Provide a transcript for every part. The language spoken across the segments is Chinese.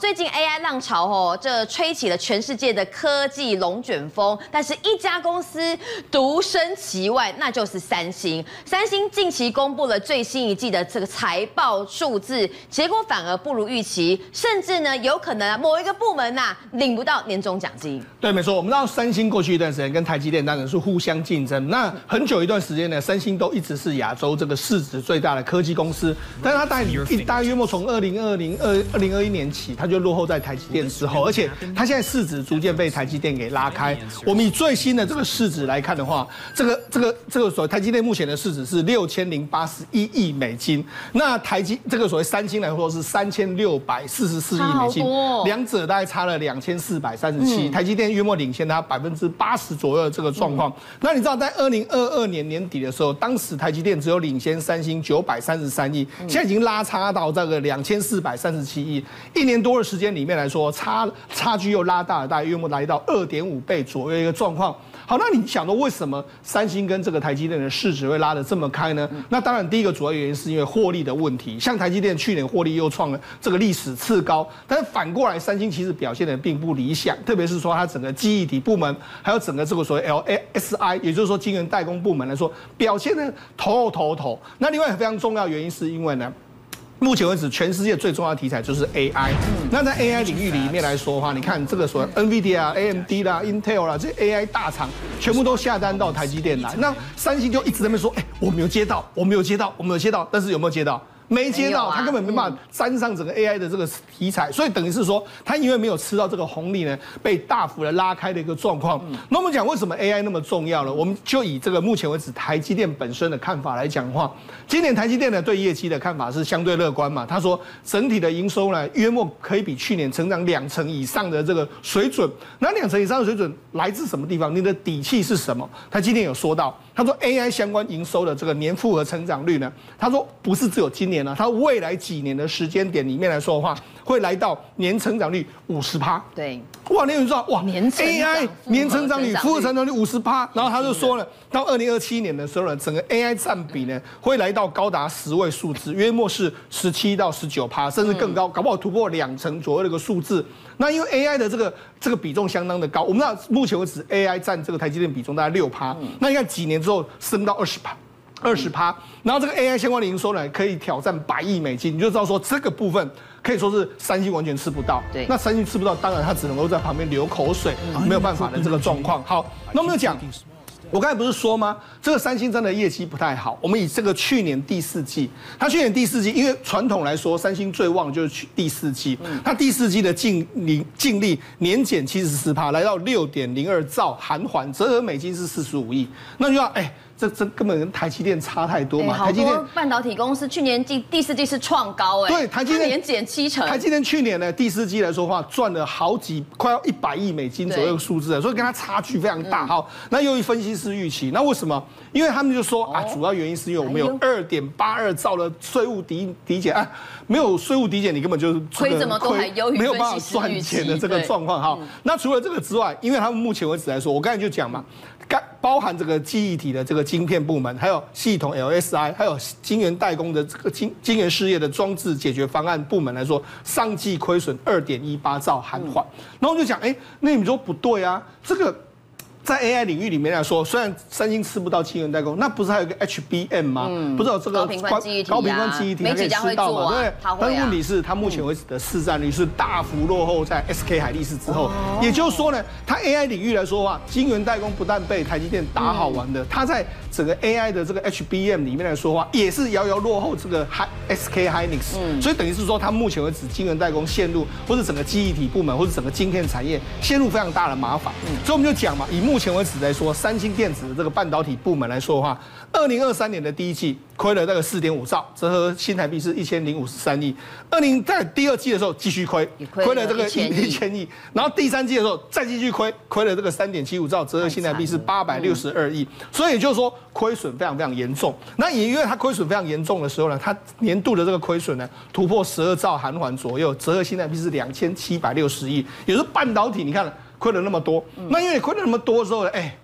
最近 AI 浪潮哦，这吹起了全世界的科技龙卷风，但是一家公司独身其外，那就是三星。三星近期公布了最新一季的这个财报数字，结果反而不如预期，甚至呢有可能某一个部门呐、啊、领不到年终奖金。对，没错，我们知道三星过去一段时间跟台积电当然是互相竞争，那很久一段时间呢，三星都一直是亚洲这个市值最大的科技公司，但是它大大约莫从二零二零二二零二一年起，它就落后在台积电之后，而且它现在市值逐渐被台积电给拉开。我们以最新的这个市值来看的话，这个这个这个所谓台积电目前的市值是六千零八十一亿美金，那台积这个所谓三星来说是三千六百四十四亿美金，两者大概差了两千四百三十七，台积电约莫领先它百分之八十左右的这个状况。那你知道在二零二二年年底的时候，当时台积电只有领先三星九百三十三亿，现在已经拉差到这个两千四百三十七亿，一年多的时间。里面来说，差差距又拉大了，大概约莫来到二点五倍左右一个状况。好，那你想到为什么三星跟这个台积电的市值会拉得这么开呢？那当然，第一个主要原因是因为获利的问题。像台积电去年获利又创了这个历史次高，但是反过来，三星其实表现的并不理想，特别是说它整个记忆体部门，还有整个这个所谓 LSI，也就是说晶圆代工部门来说，表现的头头头。那另外非常重要原因是因为呢。目前为止，全世界最重要的题材就是 AI。那在 AI 领域里面来说的话，你看这个所谓 NVIDIA 啊、AMD 啦、Intel 啦，这些 AI 大厂全部都下单到台积电来。那三星就一直在那边说，哎，我没有接到，我没有接到，我没有接到，但是有没有接到？没接到，他根本没办法沾上整个 AI 的这个题材，所以等于是说，他因为没有吃到这个红利呢，被大幅的拉开的一个状况。那我们讲为什么 AI 那么重要呢？我们就以这个目前为止台积电本身的看法来讲的话，今年台积电呢对业绩的看法是相对乐观嘛。他说整体的营收呢约莫可以比去年成长两成以上的这个水准。那两成以上的水准来自什么地方？你的底气是什么？他今天有说到，他说 AI 相关营收的这个年复合成长率呢，他说不是只有今年。啊，他未来几年的时间点里面来说的话，会来到年成长率五十趴。对，哇，你有知道哇年？AI 年成长率、复合成长率五十趴，然后他就说了，到二零二七年的时候呢，整个 AI 占比呢会来到高达十位数字，约莫是十七到十九趴，甚至更高，搞不好突破两成左右的一个数字。那因为 AI 的这个这个比重相当的高，我们知道目前为止 AI 占这个台积电比重大概六趴，那你看几年之后升到二十趴。二十趴，然后这个 AI 相关的营收呢，可以挑战百亿美金，你就知道说这个部分可以说是三星完全吃不到。对，那三星吃不到，当然他只能够在旁边流口水，没有办法的这个状况。好，那我们就讲，我刚才不是说吗？这个三星真的业绩不太好。我们以这个去年第四季，它去年第四季，因为传统来说，三星最旺就是去第四季，它第四季的净利净利年减七十四趴，来到六点零二兆韩元，折合美金是四十五亿。那就要哎。这这根本跟台积电差太多嘛！台积电半导体公司去年第第四季是创高哎，对，台积电年减七成。台积电去年呢第四季来说话赚了好几快要一百亿美金左右的数字，所以跟它差距非常大。好，那由于分析师预期，那为什么？因为他们就说啊，主要原因是因为我们有二点八二兆的税务抵抵减啊，没有税务抵减，你根本就是亏这么多，还优于没有办法赚钱的这个状况。哈，那除了这个之外，因为他们目前为止来说，我刚才就讲嘛。包含这个记忆体的这个晶片部门，还有系统 LSI，还有晶圆代工的这个晶晶圆事业的装置解决方案部门来说，上季亏损二点一八兆韩元。然后我就讲，哎，那你们说不对啊，这个。在 AI 领域里面来说，虽然三星吃不到晶圆代工，那不是还有个 HBM 吗？嗯、不是有这个高频宽记忆体、啊、高频宽记忆体它可以吃到嘛？对。但问题是，它目前为止的市占率是大幅落后在 SK 海力士之后。哦、也就是说呢，它 AI 领域来说的话，晶圆代工不但被台积电打好玩的，它在整个 AI 的这个 HBM 里面来说的话，也是遥遥落后这个 SK Hynix。嗯。所以等于是说，它目前为止晶圆代工线路，或者整个记忆体部门，或者整个晶片产业陷入非常大的麻烦。嗯。所以我们就讲嘛，以目前为止来说，三星电子的这个半导体部门来说的话，二零二三年的第一季亏了那个四点五兆，折合新台币是一千零五十三亿。二零在第二季的时候继续亏，亏了这个一千亿，然后第三季的时候再继续亏，亏了这个三点七五兆，折合新台币是八百六十二亿。所以也就是说，亏损非常非常严重。那也因为它亏损非常严重的时候呢，它年度的这个亏损呢突破十二兆韩元左右，折合新台币是两千七百六十亿。也就是半导体，你看了。亏了那么多，那因为亏了那么多之后呢，哎，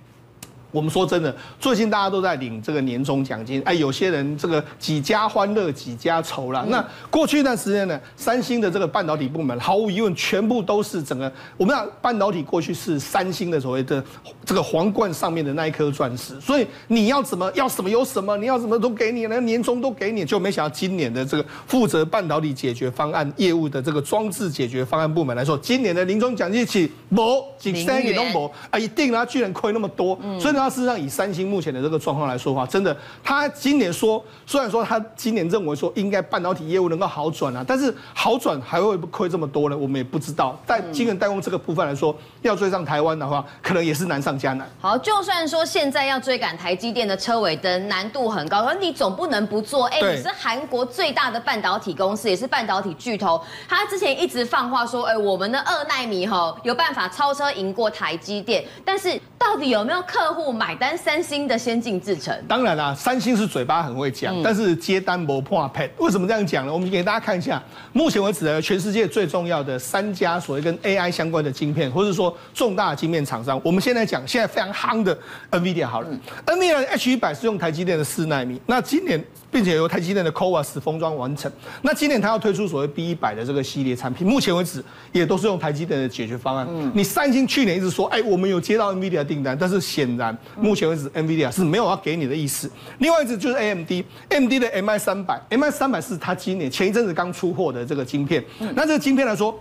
我们说真的，最近大家都在领这个年终奖金，哎，有些人这个几家欢乐几家愁啦。那过去一段时间呢，三星的这个半导体部门，毫无疑问，全部都是整个我们讲半导体过去是三星的所谓的这个皇冠上面的那一颗钻石，所以你要怎么要什么有什么，你要什么都给你，那年终都给你，就没想到今年的这个负责半导体解决方案业务的这个装置解决方案部门来说，今年的年终奖金起某几三亿都某啊，一定啊，居然亏那么多，所以。呢事实上，以三星目前的这个状况来说的话，真的，他今年说，虽然说他今年认为说应该半导体业务能够好转啊，但是好转还会亏这么多呢？我们也不知道。但晶圆代工这个部分来说，要追上台湾的话，可能也是难上加难。好，就算说现在要追赶台积电的车尾灯难度很高，可是你总不能不做。哎，你是韩国最大的半导体公司，也是半导体巨头，他之前一直放话说，哎，我们的二奈米哈有办法超车赢过台积电，但是到底有没有客户？买单三星的先进制程，当然啦，三星是嘴巴很会讲，但是接单不破配。为什么这样讲呢？我们给大家看一下，目前为止呢，全世界最重要的三家所谓跟 AI 相关的晶片，或者说重大的晶片厂商，我们现在讲现在非常夯的 NVIDIA 好了，NVIDIA H 一百是用台积电的四奈米，那今年并且由台积电的 CoWoS 封装完成，那今年它要推出所谓 B 一百的这个系列产品，目前为止也都是用台积电的解决方案。你三星去年一直说，哎，我们有接到 NVIDIA 订单，但是显然。目前为止，NVIDIA 是没有要给你的意思。另外一只就是 AMD，AMD 的 MI 三百，MI 三百是它今年前一阵子刚出货的这个晶片。那这个晶片来说。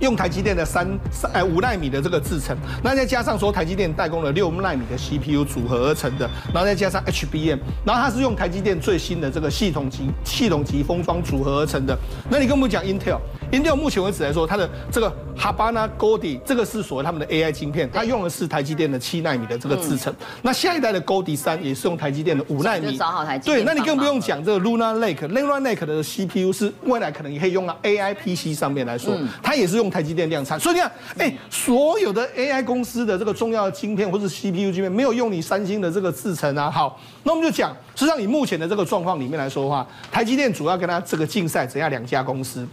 用台积电的三三哎五纳米的这个制程，那再加上说台积电代工了六纳米的 CPU 组合而成的，然后再加上 HBM，然后它是用台积电最新的这个系统级系统级封装组合而成的。那你跟我们讲 Intel，Intel 目前为止来说，它的这个 Habana Goldi 这个是所谓他们的 AI 晶片，它用的是台积电的七纳米的这个制程。那下一代的 Goldi 三也是用台积电的五纳米。找好台。对，那你更不用讲这个 Lunar Lake，Lunar Lake 的 CPU 是未来可能也可以用到 AI PC 上面来说，它也是用。台积电量产，所以你看，哎，所有的 AI 公司的这个重要的晶片或是 CPU 晶片，没有用你三星的这个制程啊。好，那我们就讲，实际上以目前的这个状况里面来说的话，台积电主要跟它这个竞赛，只要两家公司。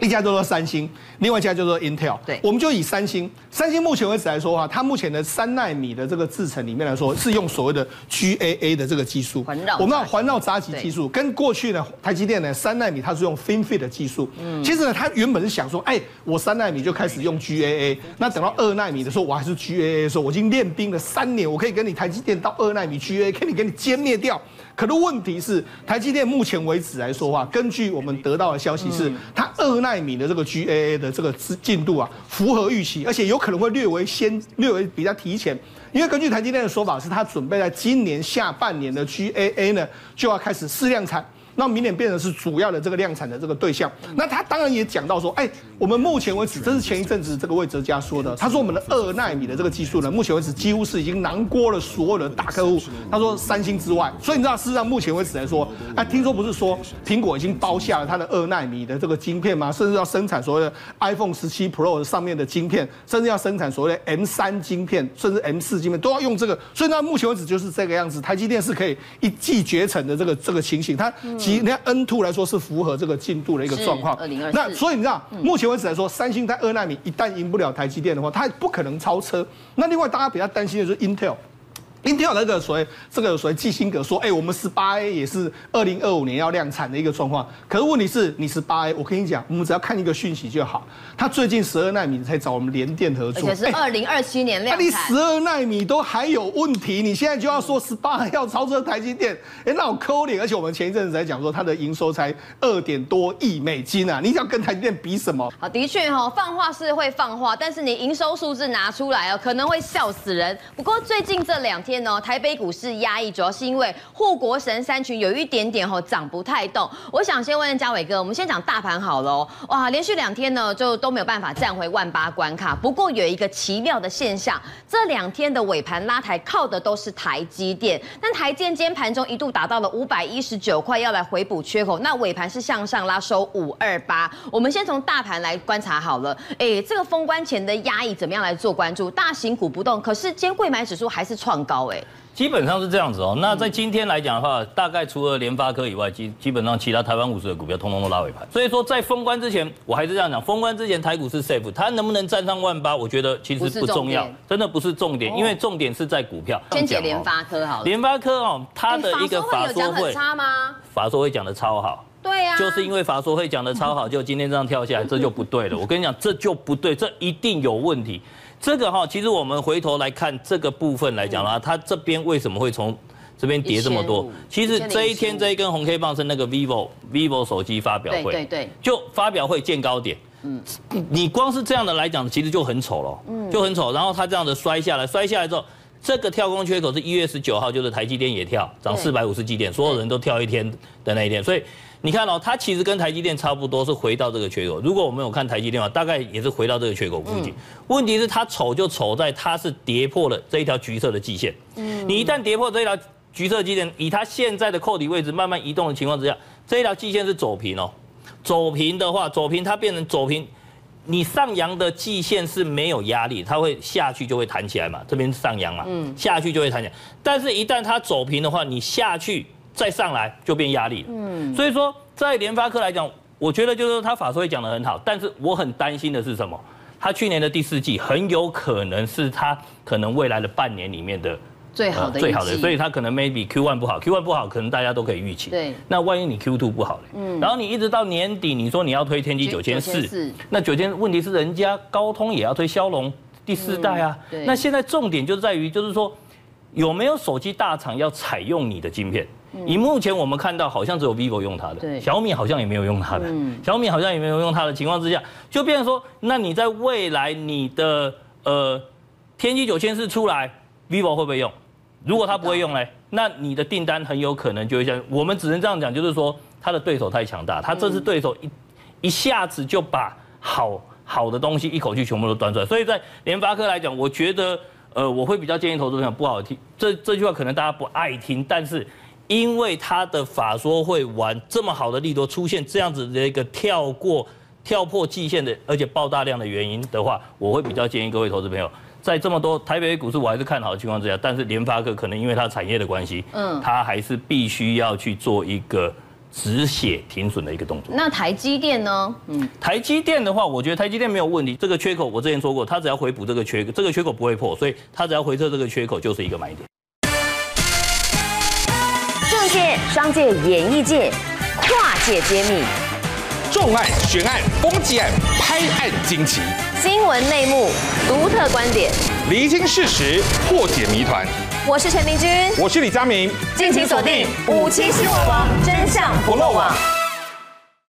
一家叫做三星，另外一家叫做 Intel。对，我们就以三星，三星目前为止来说的话，它目前的三纳米的这个制程里面来说，是用所谓的 GAA 的这个技术。环绕。我们要环绕闸极技术，跟过去呢，台积电呢三纳米它是用 FinFET 的技术。嗯。其实呢，它原本是想说，哎，我三纳米就开始用 GAA，那等到二纳米的时候，我还是 GAA 的时候，我已经练兵了三年，我可以跟你台积电到二纳米 GAA，可以给你歼灭掉。可是问题是，台积电目前为止来说的话，根据我们得到的消息是，它二奈米的这个 GAA 的这个进度啊，符合预期，而且有可能会略微先略微比较提前，因为根据台积电的说法，是他准备在今年下半年的 GAA 呢就要开始试量产。那明年变成是主要的这个量产的这个对象，那他当然也讲到说，哎，我们目前为止，这是前一阵子这个魏哲家说的，他说我们的二纳米的这个技术呢，目前为止几乎是已经囊括了所有的大客户，他说三星之外，所以你知道，事实上目前为止来说，哎，听说不是说苹果已经包下了它的二纳米的这个晶片吗？甚至要生产所谓的 iPhone 十七 Pro 上面的晶片，甚至要生产所谓的 M 三晶片，甚至 M 四晶片都要用这个，所以呢，目前为止就是这个样子，台积电是可以一骑绝尘的这个这个情形，它。你看 N two 来说是符合这个进度的一个状况，那所以你知道，目前为止来说，三星在二纳米一旦赢不了台积电的话，它不可能超车。那另外大家比较担心的就是 Intel。Intel 那个所谓这个所谓基辛格说，哎，我们十八 A 也是二零二五年要量产的一个状况。可是问题是，你十八 A，我跟你讲，我们只要看一个讯息就好。他最近十二纳米才找我们联电合作，而且是二零二七年量产。那你十二纳米都还有问题，你现在就要说十八要超车台积电，哎，那我抠脸。而且我们前一阵子在讲说，它的营收才二点多亿美金啊，你想跟台积电比什么？好，的确哈，放话是会放话，但是你营收数字拿出来哦，可能会笑死人。不过最近这两天台北股。市压抑，主要是因为护国神山群有一点点吼涨不太动。我想先问嘉伟哥，我们先讲大盘好了。哇，连续两天呢就都没有办法站回万八关卡。不过有一个奇妙的现象，这两天的尾盘拉抬靠的都是台积电，但台积电今天盘中一度达到了五百一十九块，要来回补缺口。那尾盘是向上拉收五二八。我们先从大盘来观察好了。哎，这个封关前的压抑怎么样来做关注？大型股不动，可是今天柜买指数还是创高。高哎。基本上是这样子哦。那在今天来讲的话，大概除了联发科以外，基基本上其他台湾五十的股票通通都拉尾盘。所以说在封关之前，我还是这样讲，封关之前台股是 safe，它能不能站上万八，我觉得其实不重要，真的不是重点，因为重点是在股票。先解联发科好了。联发科哦，它的一个法说会差吗？法说会讲的超好。对呀，就是因为法说会讲的超好，就今天这样跳下来，这就不对了。我跟你讲，这就不对，这一定有问题。这个哈，其实我们回头来看这个部分来讲的话，它这边为什么会从这边跌这么多？其实这一天这一根红 K 棒是那个 vivo vivo 手机发表会，对对对，就发表会见高点。嗯，你光是这样的来讲，其实就很丑了，嗯，就很丑。然后它这样的摔下来，摔下来之后，这个跳空缺口是一月十九号，就是台积电也跳，涨四百五十几点，所有人都跳一天的那一天，所以。你看哦，它其实跟台积电差不多，是回到这个缺口。如果我们有看台积电的话，大概也是回到这个缺口附近。问题是它丑就丑在它是跌破了这一条橘色的季线。嗯，你一旦跌破这一条橘色季线，以它现在的扣底位置慢慢移动的情况之下，这一条季线是走平哦。走平的话，走平它变成走平，你上扬的季线是没有压力，它会下去就会弹起来嘛。这边上扬嘛，嗯，下去就会弹起来。但是，一旦它走平的话，你下去。再上来就变压力了，嗯，所以说在联发科来讲，我觉得就是说他法说会讲的很好，但是我很担心的是什么？他去年的第四季很有可能是他可能未来的半年里面的最好的、呃、最好的，所以它可能 maybe Q one 不好，Q one 不好，可能大家都可以预期。对，那万一你 Q two 不好嘞？嗯，然后你一直到年底，你说你要推天玑九千四，那九千问题是人家高通也要推骁龙第四代啊，对，那现在重点就在于就是说有没有手机大厂要采用你的晶片？以目前我们看到，好像只有 vivo 用它的，对，小米好像也没有用它的，嗯，小米好像也没有用它的情况之下，就变成说，那你在未来你的呃天玑九千四出来，vivo 会不会用？如果它不会用嘞，那你的订单很有可能就会像我们只能这样讲，就是说它的对手太强大，它这次对手一一下子就把好好的东西一口气全部都端出来，所以在联发科来讲，我觉得呃我会比较建议投资朋友不好听，这这句话可能大家不爱听，但是。因为他的法说会玩这么好的利多出现这样子的一个跳过、跳破季线的，而且爆大量的原因的话，我会比较建议各位投资朋友，在这么多台北股市我还是看好的情况之下，但是联发科可能因为它产业的关系，嗯，它还是必须要去做一个止血停损的一个动作。那台积电呢？嗯，台积电的话，我觉得台积电没有问题，这个缺口我之前说过，它只要回补这个缺，这个缺口不会破，所以它只要回撤这个缺口就是一个买点。界、商界、演艺界，跨界揭秘，重案、悬案、攻击案、拍案惊奇，新闻内幕、独特观点，厘清事实，破解谜团。我是陈明君，我是李佳明，敬请锁定《五七新闻网》，真相不漏网。